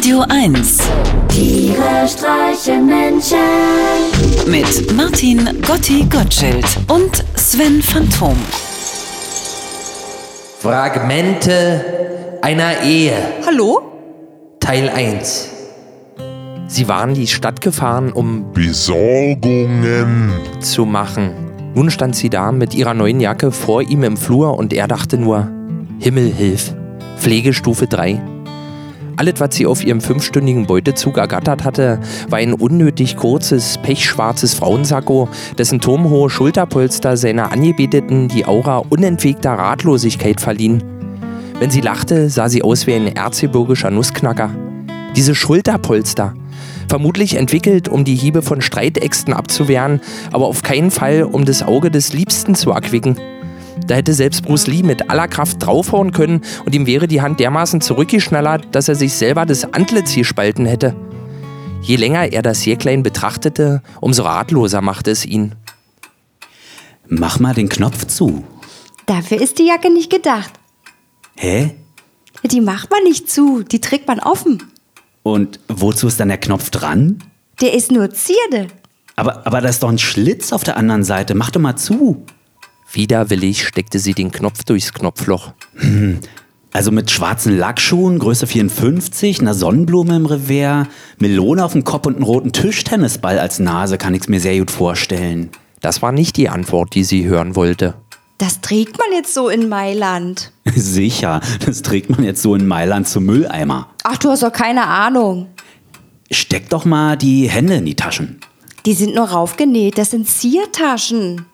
Radio 1. Tiere streichen Menschen. Mit Martin Gotti Gottschild und Sven Phantom. Fragmente einer Ehe. Hallo? Teil 1. Sie waren die Stadt gefahren, um Besorgungen. zu machen. Nun stand sie da mit ihrer neuen Jacke vor ihm im Flur und er dachte nur, Himmel hilf, Pflegestufe 3. Alles, was sie auf ihrem fünfstündigen Beutezug ergattert hatte, war ein unnötig kurzes, pechschwarzes Frauensacko, dessen turmhohe Schulterpolster seiner Angebeteten die Aura unentwegter Ratlosigkeit verliehen. Wenn sie lachte, sah sie aus wie ein erzgebirgischer Nussknacker. Diese Schulterpolster, vermutlich entwickelt, um die Hiebe von Streitäxten abzuwehren, aber auf keinen Fall, um das Auge des Liebsten zu erquicken. Da hätte selbst Bruce Lee mit aller Kraft draufhauen können und ihm wäre die Hand dermaßen zurückgeschnellert, dass er sich selber das Antlitz gespalten hätte. Je länger er das Jäcklein betrachtete, umso ratloser machte es ihn. Mach mal den Knopf zu. Dafür ist die Jacke nicht gedacht. Hä? Die macht man nicht zu, die trägt man offen. Und wozu ist dann der Knopf dran? Der ist nur Zierde. Aber, aber da ist doch ein Schlitz auf der anderen Seite. Mach doch mal zu. Widerwillig steckte sie den Knopf durchs Knopfloch. Also mit schwarzen Lackschuhen, Größe 54, einer Sonnenblume im Revers, Melone auf dem Kopf und einen roten Tischtennisball als Nase kann ich's mir sehr gut vorstellen. Das war nicht die Antwort, die sie hören wollte. Das trägt man jetzt so in Mailand. Sicher, das trägt man jetzt so in Mailand zum Mülleimer. Ach, du hast doch keine Ahnung. Steck doch mal die Hände in die Taschen. Die sind nur raufgenäht, das sind Ziertaschen.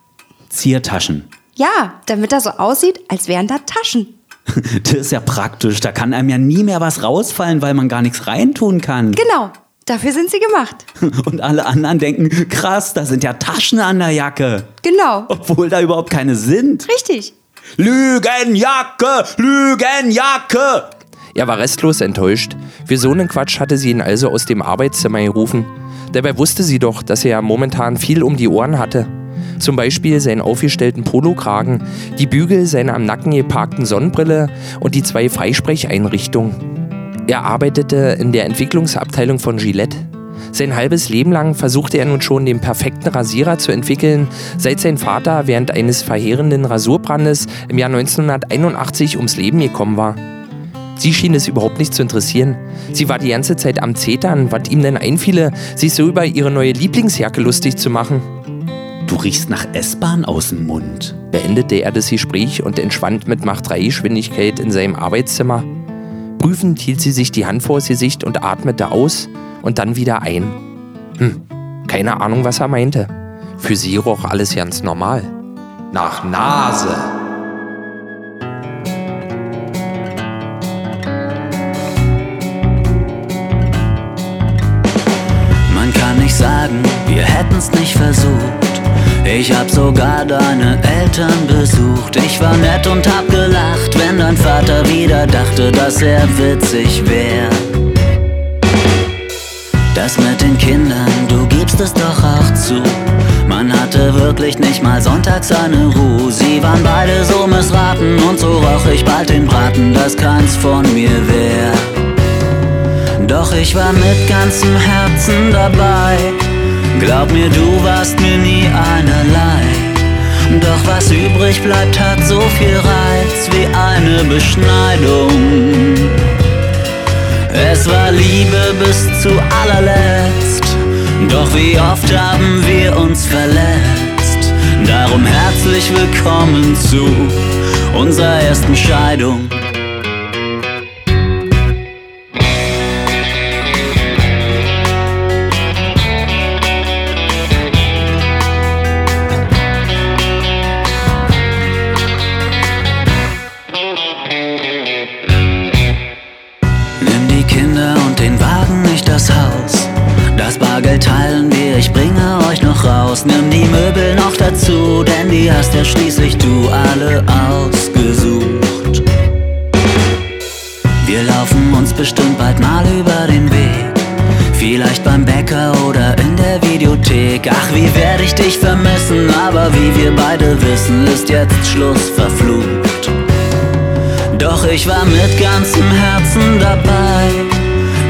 Ziertaschen. Ja, damit das so aussieht, als wären da Taschen. Das ist ja praktisch. Da kann einem ja nie mehr was rausfallen, weil man gar nichts reintun kann. Genau, dafür sind sie gemacht. Und alle anderen denken, krass, da sind ja Taschen an der Jacke. Genau, Obwohl da überhaupt keine sind. richtig. Lügenjacke, Lügenjacke. Er war restlos enttäuscht. Für so einen Quatsch hatte sie ihn also aus dem Arbeitszimmer gerufen. Dabei wusste sie doch, dass er momentan viel um die Ohren hatte. Zum Beispiel seinen aufgestellten Polokragen, die Bügel seiner am Nacken geparkten Sonnenbrille und die zwei Freisprecheinrichtungen. Er arbeitete in der Entwicklungsabteilung von Gillette. Sein halbes Leben lang versuchte er nun schon den perfekten Rasierer zu entwickeln, seit sein Vater während eines verheerenden Rasurbrandes im Jahr 1981 ums Leben gekommen war. Sie schien es überhaupt nicht zu interessieren. Sie war die ganze Zeit am Zetern, was ihm denn einfiele, sich so über ihre neue Lieblingsjacke lustig zu machen. Du riechst nach S-Bahn aus dem Mund. Beendete er das Gespräch und entschwand mit Mach 3 Geschwindigkeit in seinem Arbeitszimmer. Prüfend hielt sie sich die Hand vors Gesicht und atmete aus und dann wieder ein. Hm, keine Ahnung, was er meinte. Für sie roch alles ganz normal. Nach Nase. Man kann nicht sagen, wir hätten's nicht versucht. Ich hab sogar deine Eltern besucht. Ich war nett und hab gelacht, wenn dein Vater wieder dachte, dass er witzig wär. Das mit den Kindern, du gibst es doch auch zu. Man hatte wirklich nicht mal sonntags eine Ruhe. Sie waren beide so missraten und so roch ich bald den Braten, dass keins von mir wär. Doch ich war mit ganzem Herzen dabei. Glaub mir, du warst mir nie einerlei. Doch was übrig bleibt, hat so viel Reiz wie eine Beschneidung. Es war Liebe bis zu allerletzt. Doch wie oft haben wir uns verletzt. Darum herzlich willkommen zu unserer ersten Scheidung. Nimm die Kinder und den Wagen, nicht das Haus. Das Bargeld teilen wir, ich bringe euch noch raus. Nimm die Möbel noch dazu, denn die hast ja schließlich du alle ausgesucht. Wir laufen uns bestimmt bald mal über den Weg. Vielleicht beim Bäcker oder in der Videothek. Ach, wie werde ich dich vermissen, aber wie wir beide wissen, ist jetzt Schluss verflucht. Doch ich war mit ganzem Herzen dabei.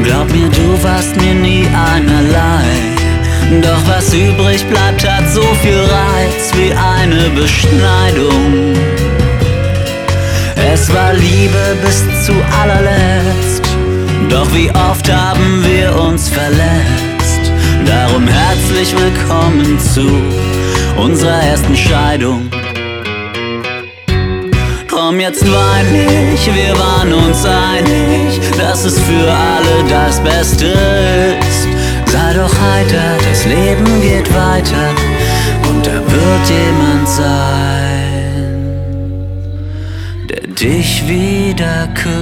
Glaub mir, du warst mir nie einerlei. Doch was übrig bleibt, hat so viel Reiz wie eine Beschneidung. Es war Liebe bis zu allerletzt. Doch wie oft haben wir uns verletzt. Darum herzlich willkommen zu unserer ersten Scheidung. Komm, jetzt wein nicht, wir waren uns einig, dass es für alle das Beste ist. Sei doch heiter, das Leben geht weiter und da wird jemand sein, der dich wieder küsst.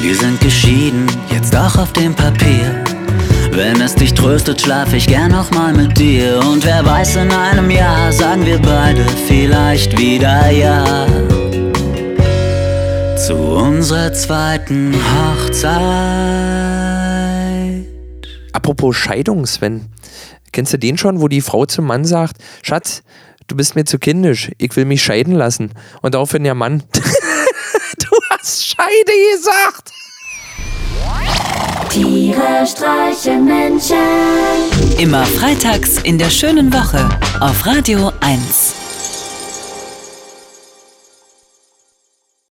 Wir sind geschieden, jetzt auch auf dem Papier. Wenn es dich tröstet, schlaf ich gern noch mal mit dir. Und wer weiß, in einem Jahr sagen wir beide vielleicht wieder ja. Zu unserer zweiten Hochzeit. Apropos Scheidung, Sven. Kennst du den schon, wo die Frau zum Mann sagt, Schatz, du bist mir zu kindisch, ich will mich scheiden lassen. Und daraufhin der Mann, du hast Scheide gesagt. Tiere streichen Menschen. Immer freitags in der schönen Woche auf Radio 1.